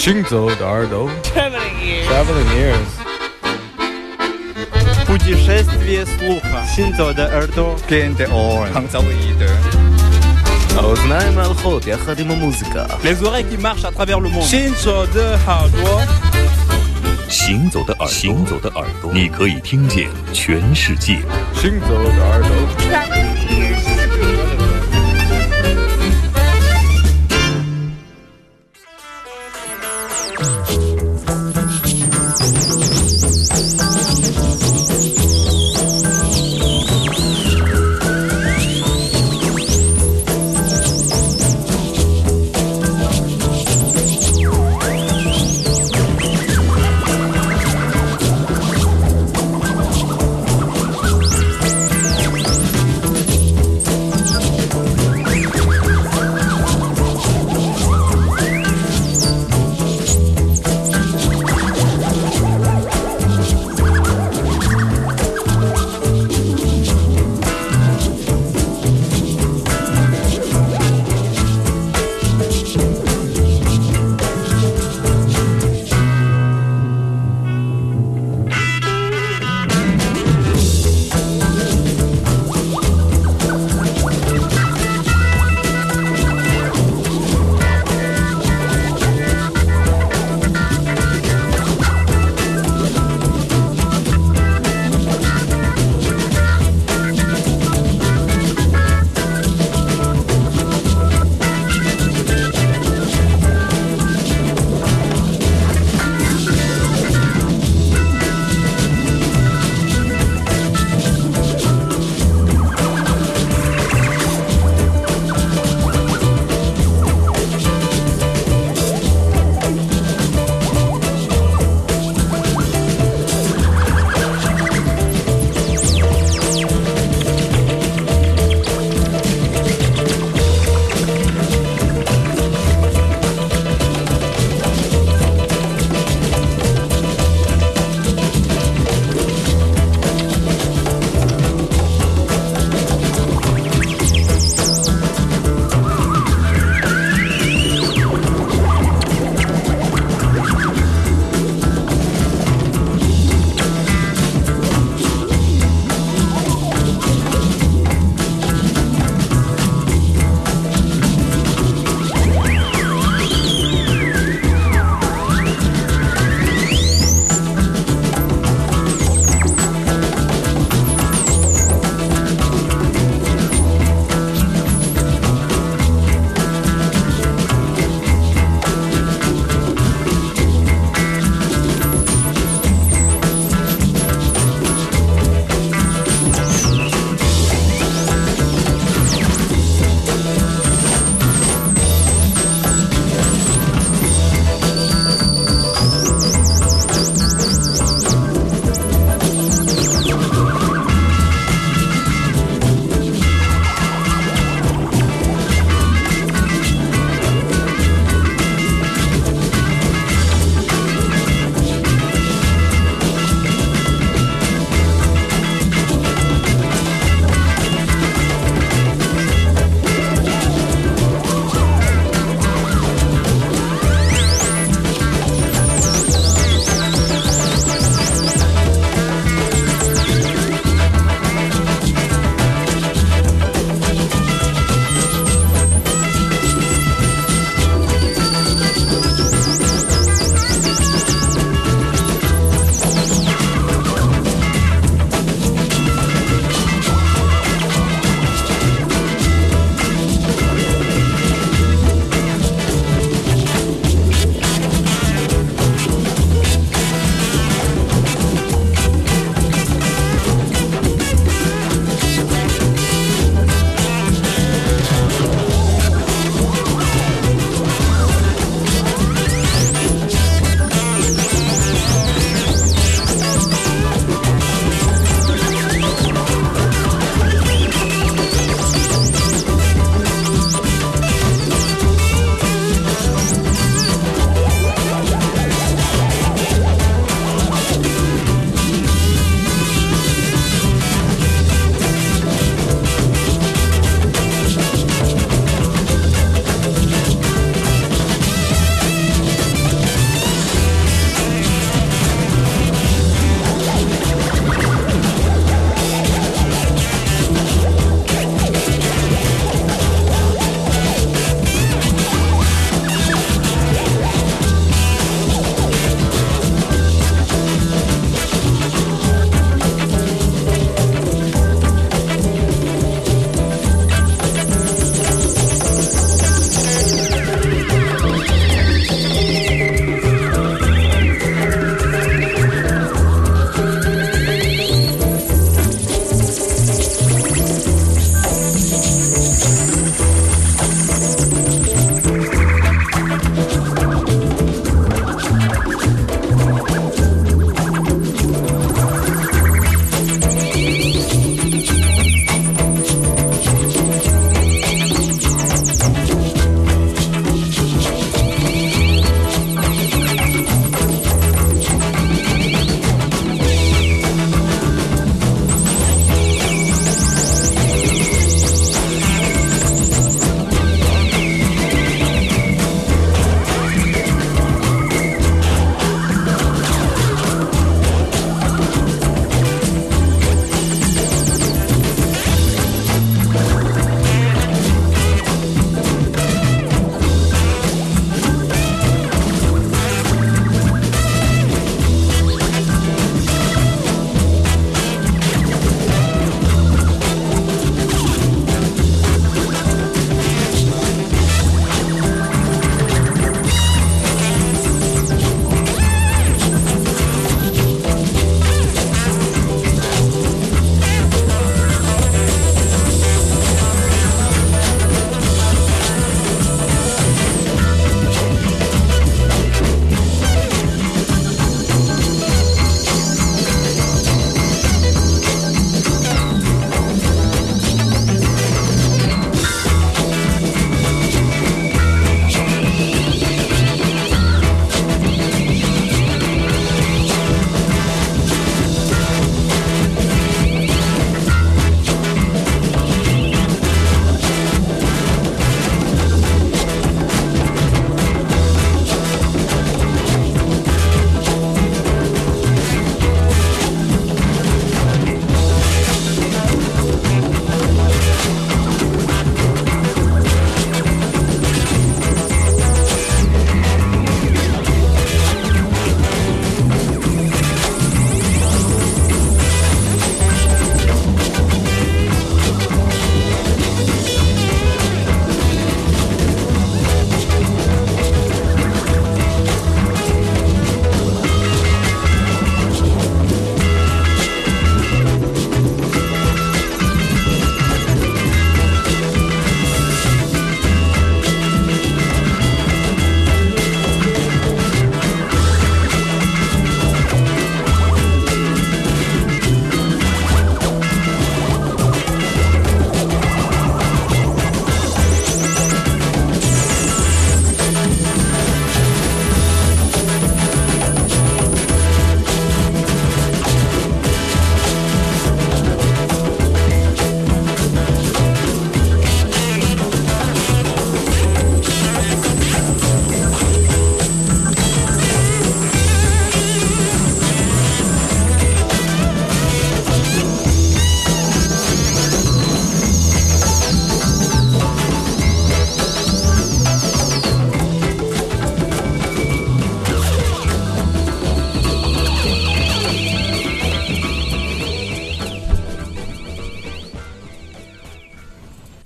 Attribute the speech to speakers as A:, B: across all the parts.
A: 行走的耳朵
B: Traveling ears.
A: Traveling ears
C: Путешествие слуха. Синзо de耳朵.
D: Gente on.
E: Hanzaoide.
A: האוזניים הלכות יחד עם המוזיקה
C: Les oreilles qui marchent à travers le monde.
B: 行走的耳朵，
F: 行走的耳朵，行走的耳朵，你可以听见全世界。
A: 行走的耳朵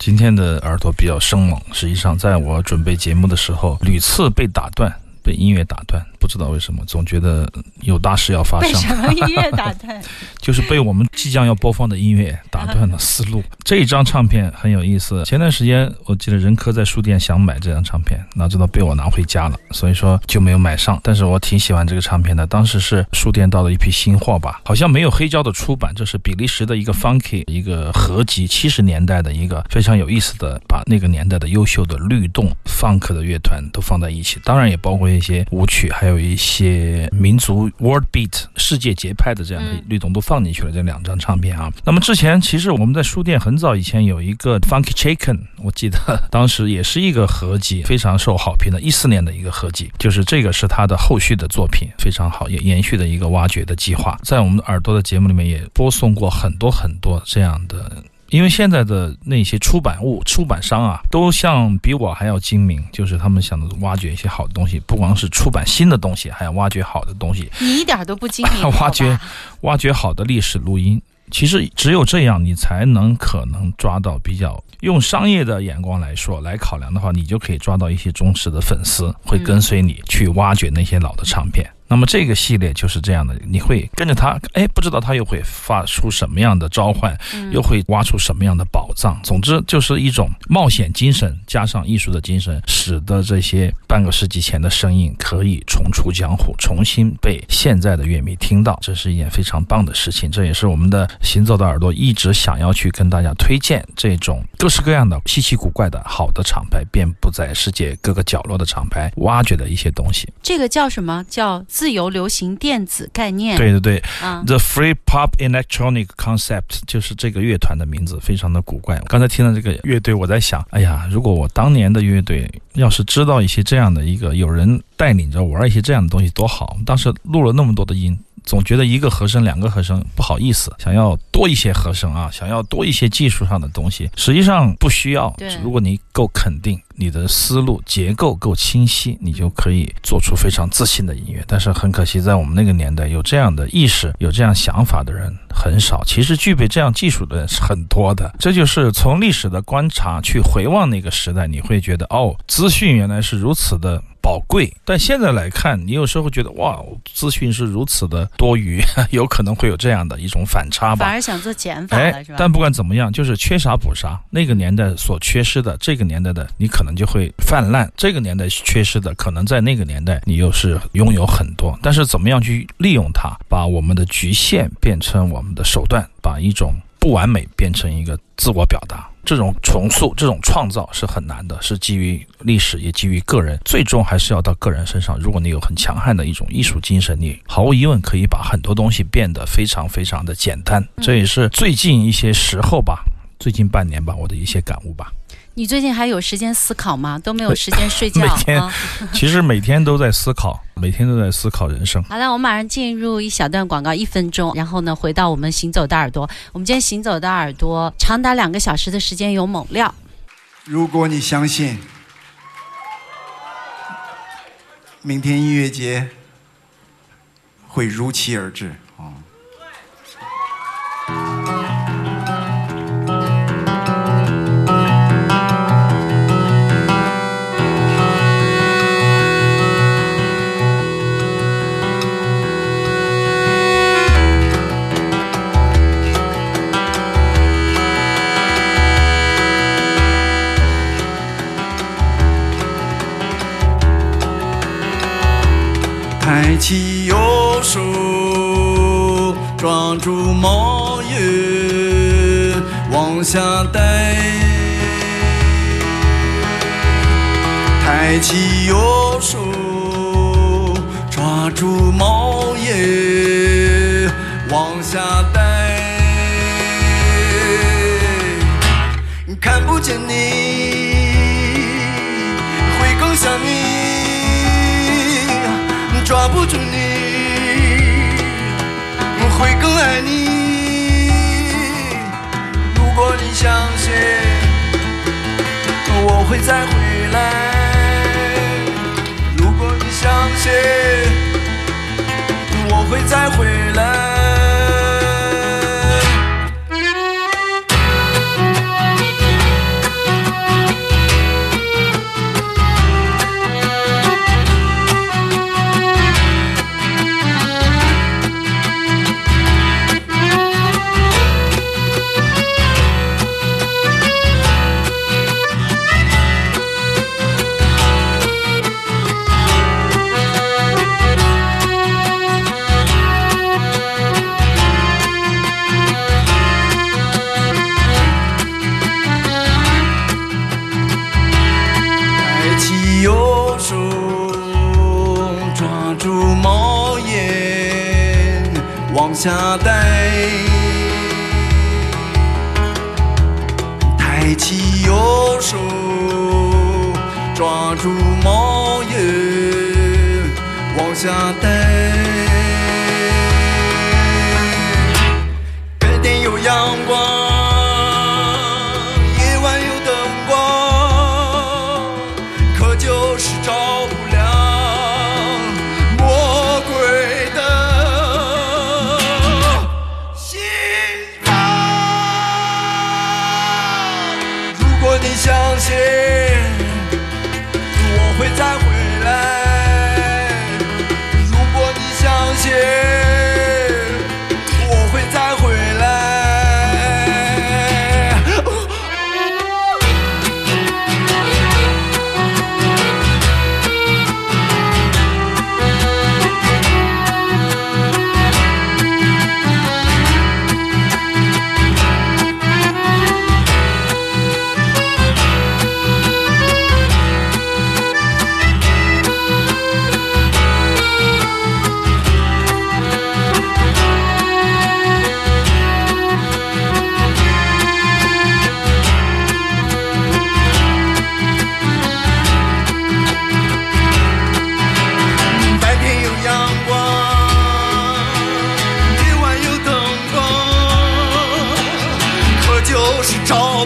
D: 今天的耳朵比较生猛，实际上在我准备节目的时候，屡次被打断，被音乐打断，不知道为什么，总觉得有大事要发生。
E: 被什么音乐打断？
D: 就是被我们即将要播放的音乐打断了思路。这一张唱片很有意思。前段时间我记得任科在书店想买这张唱片，哪知道被我拿回家了，所以说就没有买上。但是我挺喜欢这个唱片的。当时是书店到了一批新货吧，好像没有黑胶的出版，这是比利时的一个 funky 一个合集，七十年代的一个非常有意思的，把那个年代的优秀的律动 funk 的乐团都放在一起，当然也包括一些舞曲，还有一些民族 world beat 世界节拍的这样的律动都放进去了。这两张唱片啊，那么之前其实我们在书店很早以前有一个 Funky Chicken，我记得当时也是一个合集，非常受好评的，一四年的一个合集，就是这个是他的后续的作品，非常好，也延续的一个挖掘的计划，在我们耳朵的节目里面也播送过很多很多这样的。因为现在的那些出版物、出版商啊，都像比我还要精明，就是他们想着挖掘一些好的东西，不光是出版新的东西，还要挖掘好的东西。
E: 你一点都不精明，
D: 挖掘挖掘好的历史录音。其实只有这样，你才能可能抓到比较用商业的眼光来说来考量的话，你就可以抓到一些忠实的粉丝，会跟随你去挖掘那些老的唱片。那么这个系列就是这样的，你会跟着他，哎，不知道他又会发出什么样的召唤，又会挖出什么样的宝藏。总之就是一种冒险精神加上艺术的精神，使得这些半个世纪前的声音可以重出江湖，重新被现在的乐迷听到，这是一件非常棒的事情。这也是我们的行走的耳朵一直想要去跟大家推荐这种各式各样的稀奇古怪的好的厂牌，遍布在世界各个角落的厂牌，挖掘的一些东西。
E: 这个叫什么？叫自由流行电子概念。
D: 对对对，
E: 啊
D: ，The Free Pop Electronic Concept 就是这个乐团的名字，非常的古怪。刚才听到这个乐队，我在想，哎呀，如果我当年的乐队要是知道一些这样的一个有人带领着玩一些这样的东西多好。当时录了那么多的音。总觉得一个和声、两个和声不好意思，想要多一些和声啊，想要多一些技术上的东西，实际上不需要。如果你够肯定，你的思路结构够清晰，你就可以做出非常自信的音乐。但是很可惜，在我们那个年代，有这样的意识、有这样想法的人很少。其实具备这样技术的人是很多的。这就是从历史的观察去回望那个时代，你会觉得哦，资讯原来是如此的。宝贵，但现在来看，你有时候觉得哇，资讯是如此的多余，有可能会有这样的一种反差吧。
E: 反而想做减法
D: 哎
E: 了，是吧？
D: 但不管怎么样，就是缺啥补啥。那个年代所缺失的，这个年代的你可能就会泛滥；这个年代缺失的，可能在那个年代你又是拥有很多。但是怎么样去利用它，把我们的局限变成我们的手段，把一种不完美变成一个自我表达。这种重塑、这种创造是很难的，是基于历史，也基于个人，最终还是要到个人身上。如果你有很强悍的一种艺术精神，你毫无疑问可以把很多东西变得非常非常的简单。这也是最近一些时候吧，最近半年吧，我的一些感悟吧。
E: 你最近还有时间思考吗？都没有时间睡觉
D: 每天
E: 啊。
D: 其实每天都在思考，每天都在思考人生。
E: 好了，我们马上进入一小段广告，一分钟，然后呢，回到我们行走的耳朵。我们今天行走的耳朵长达两个小时的时间有猛料，
G: 如果你相信明天音乐节会如期而至啊！起右手，抓住毛衣，往下带。抬起右手，抓住毛衣，往下带。看不见你，不住你，我会更爱你。如果你相信我会再回来，如果你相信我会再回来。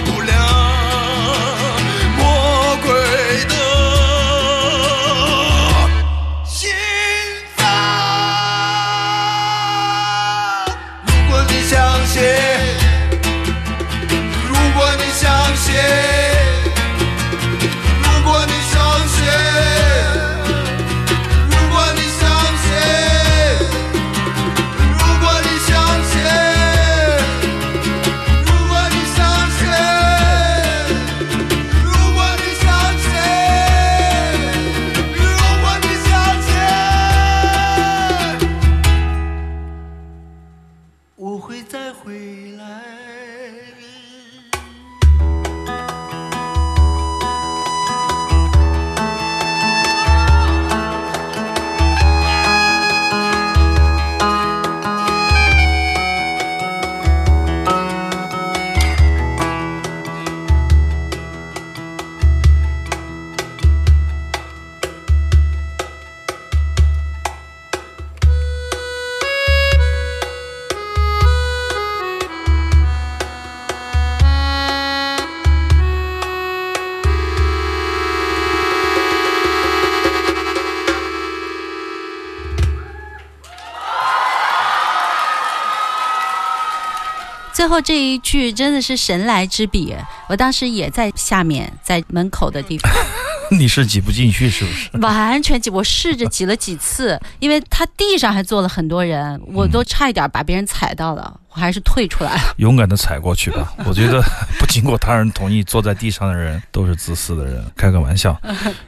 G: 就
E: 最后这一句真的是神来之笔，我当时也在下面，在门口的地方，
D: 你是挤不进去是不是？
E: 完全挤，我试着挤了几次，因为他地上还坐了很多人，我都差一点把别人踩到了，我还是退出来了。
D: 勇敢的踩过去吧。我觉得不经过他人同意坐在地上的人都是自私的人。开个玩笑，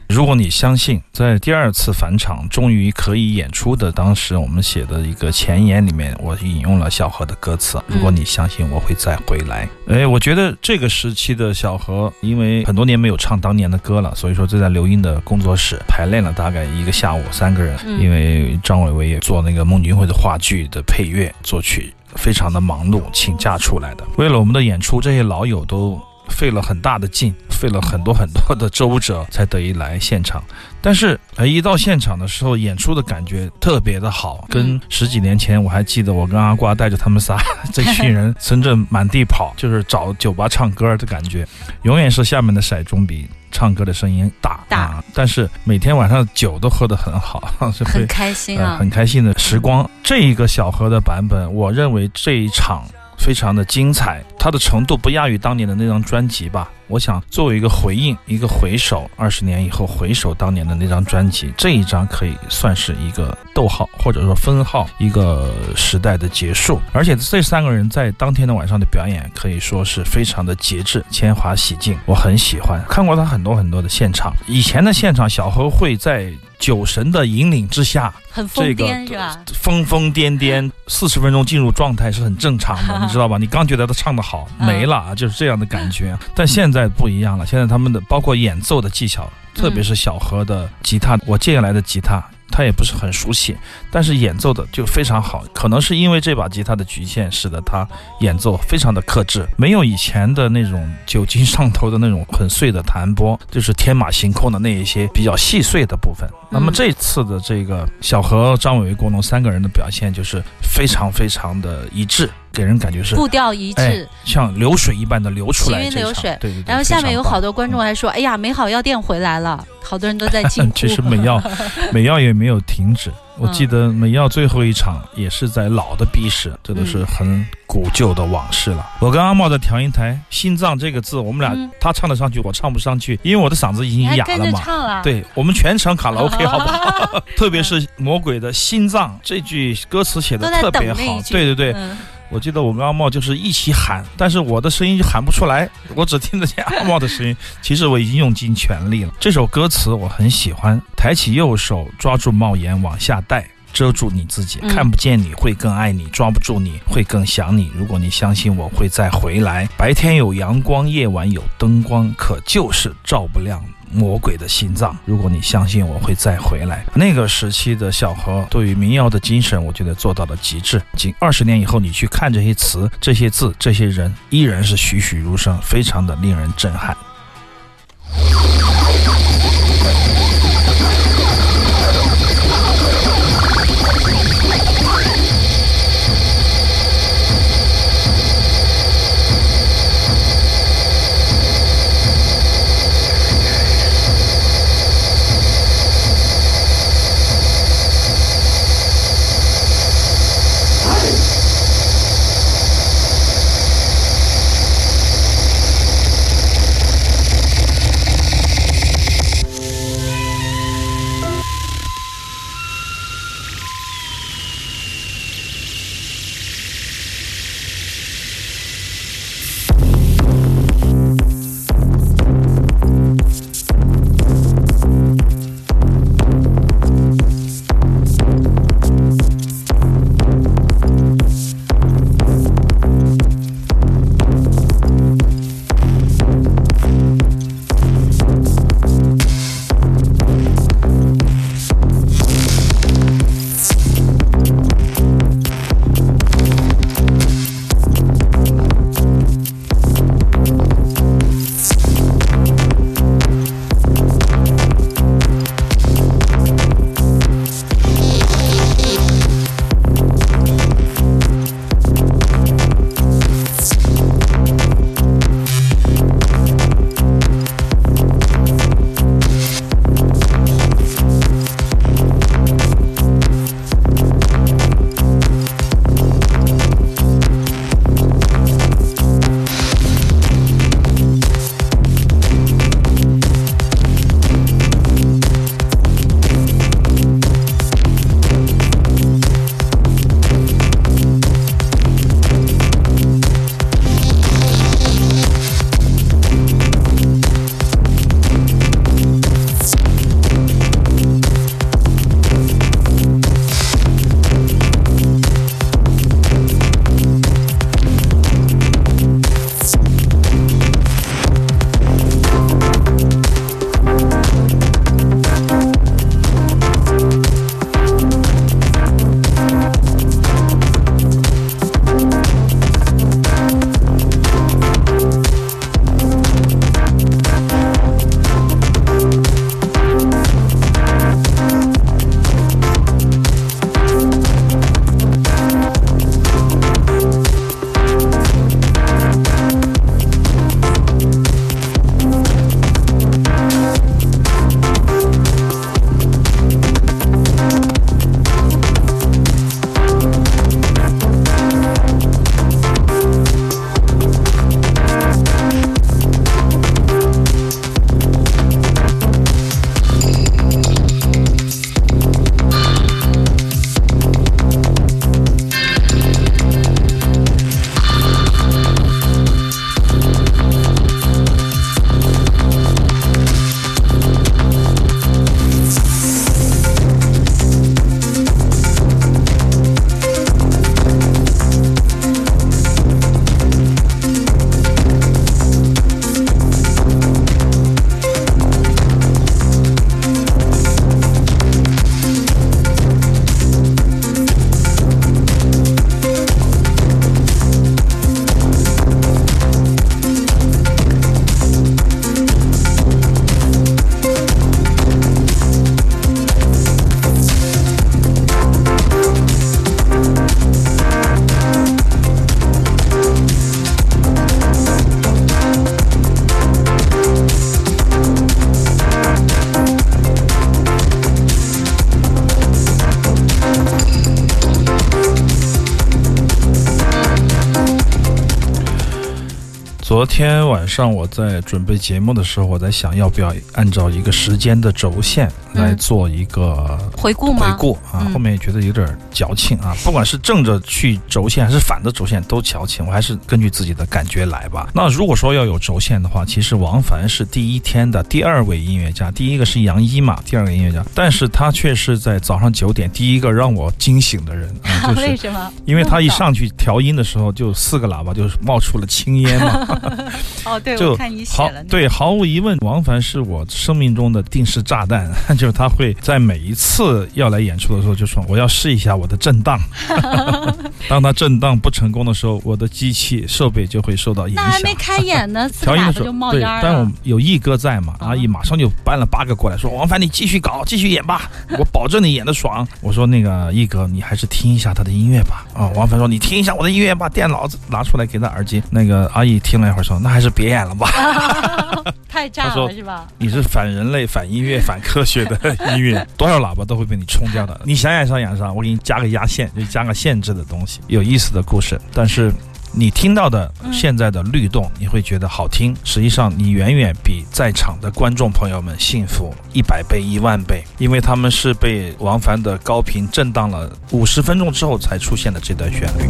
D: 如果你相信在第二次返场终于可以演出的当时我们写的一个前言里面，我引用了小何的歌词。如果你相信我会再回来，哎，我觉得这个时期的小何，因为很多年没有唱当年的歌了，所以说就在刘英的工作室排练了大概一个下午，三个人，
E: 嗯
D: 因为张伟伟也做那个孟京辉的话剧的配乐作曲。非常的忙碌，请假出来的。为了我们的演出，这些老友都费了很大的劲，费了很多很多的周折，才得以来现场。但是，呃，一到现场的时候，演出的感觉特别的好，跟十几年前我还记得，我跟阿瓜带着他们仨 这群人 深圳满地跑，就是找酒吧唱歌的感觉，永远是下面的骰盅比唱歌的声音大
E: 大
D: 啊。但是每天晚上酒都喝得很好，是
E: 很开心啊，
D: 呃很开心的时光。这一个小河的版本，我认为这一场非常的精彩，它的程度不亚于当年的那张专辑吧。我想作为一个回应，一个回首，二十年以后回首当年的那张专辑，这一张可以算是一个逗号或者说分号，一个时代的结束。而且这三个人在当天的晚上的表演可以说是非常的节制、铅华洗净，我很喜欢。看过他很多很多的现场，以前的现场，小何会在酒神的引领之下，
E: 很疯
D: 这个
E: 癫是吧？
D: 疯疯癫癫，四十分钟进入状态是很正常的，你知道吧？你刚觉得他唱的好，
E: 嗯
D: 没了啊，就是这样的感觉。但现在不一样了，现在他们的包括演奏的技巧，特别是小何的吉他，我借来的吉他。他也不是很熟悉，但是演奏的就非常好。可能是因为这把吉他的局限，使得他演奏非常的克制，没有以前的那种酒精上头的那种很碎的弹拨，就是天马行空的那一些比较细碎的部分。那么这次的这个小何、张伟伟、郭龙三个人的表现就是非常非常的一致，给人感觉是
E: 步调一
D: 哎
E: 致。
D: 像流水一般的流出来
E: 行云。流水
D: 对对对。
E: 然后下面有好
D: 多。
E: 观众还说：“哎呀，美好药店回来了！”好多人都在进。
D: 其实美药，美药也没有停止。我记得美药最后一场也是在老的 B 室，这都是很古旧的往事了。我跟阿茂在调音台，心脏这个字，我们俩
E: 嗯
D: 他唱得上去，我唱不上去，因为我的嗓子已经哑了嘛。
E: 唱了，，
D: 对我们全程卡拉 OK 好不好？特别是魔鬼的心脏这句歌词写的特别好对对对，
E: 嗯，
D: 我记得我跟阿茂就是一起喊，但是我的声音就喊不出来，我只听得见阿茂的声音。其实我已经用尽全力了。这首歌词我很喜欢，抬起右手抓住帽檐往下带。遮住你自己，
E: 嗯
D: 看不见你会更爱你，抓不住你会更想你。如果你相信我会再回来，白天有阳光，夜晚有灯光，可就是照不亮魔鬼的心脏。如果你相信我会再回来，那个时期的小何对于民谣的精神，我觉得做到了极致。仅二十年以后，你去看这些词、这些字、这些人，依然是栩栩如生，非常的令人震撼。昨天晚上我在准备节目的时候，我在想要不要按照一个时间的轴线来做一个
E: 回顾吗？
D: 回顾啊，
E: 嗯
D: 后面也觉得有点矫情啊。不管是正着去轴线还是反着轴线都矫情，我还是根据自己的感觉来吧。那如果说要有轴线的话，其实王凡是第一天的第二位音乐家，第一个是杨一嘛，第二个音乐家，但是他却是在早上九点第一个让我惊醒的人啊，就是
E: 为什么？
D: 因为他一上去调音的时候，就四个喇叭就冒出了青烟嘛。
E: 哦，对，
D: 就
E: 我看你写
D: 好
E: 了、那个。
D: 对，毫无疑问，王凡是我生命中的定时炸弹，就是他会在每一次要来演出的时候，就说我要试一下我的震荡。当他震荡不成功的时候，我的机器设备就会受到影响
E: 那还。没开演呢，
D: 调音的时候，对，
E: 冒烟
D: 但我。有毅哥在嘛，
E: 啊
D: 阿姨马上就搬了八个过来，说王凡你继续搞，继续演吧，我保证你演的爽。我说那个毅哥，你还是听一下他的音乐吧。啊，王凡说你听一下我的音乐，把电脑拿出来给他耳机。那个阿姨听了一会儿说，那还是别演了吧。
E: 太炸了是吧？
D: 你是反人类、反音乐、反科学的音乐，多少喇叭都会被你冲掉的。你想演啥演啥，我给你加个压线，就加个限制的东西，有意思的故事。但是你听到的现在的律动，你会觉得好听，实际上你远远比在场的观众朋友们幸福一百倍、一万倍，因为他们是被王凡的高频震荡了五十分钟之后才出现的这段旋律。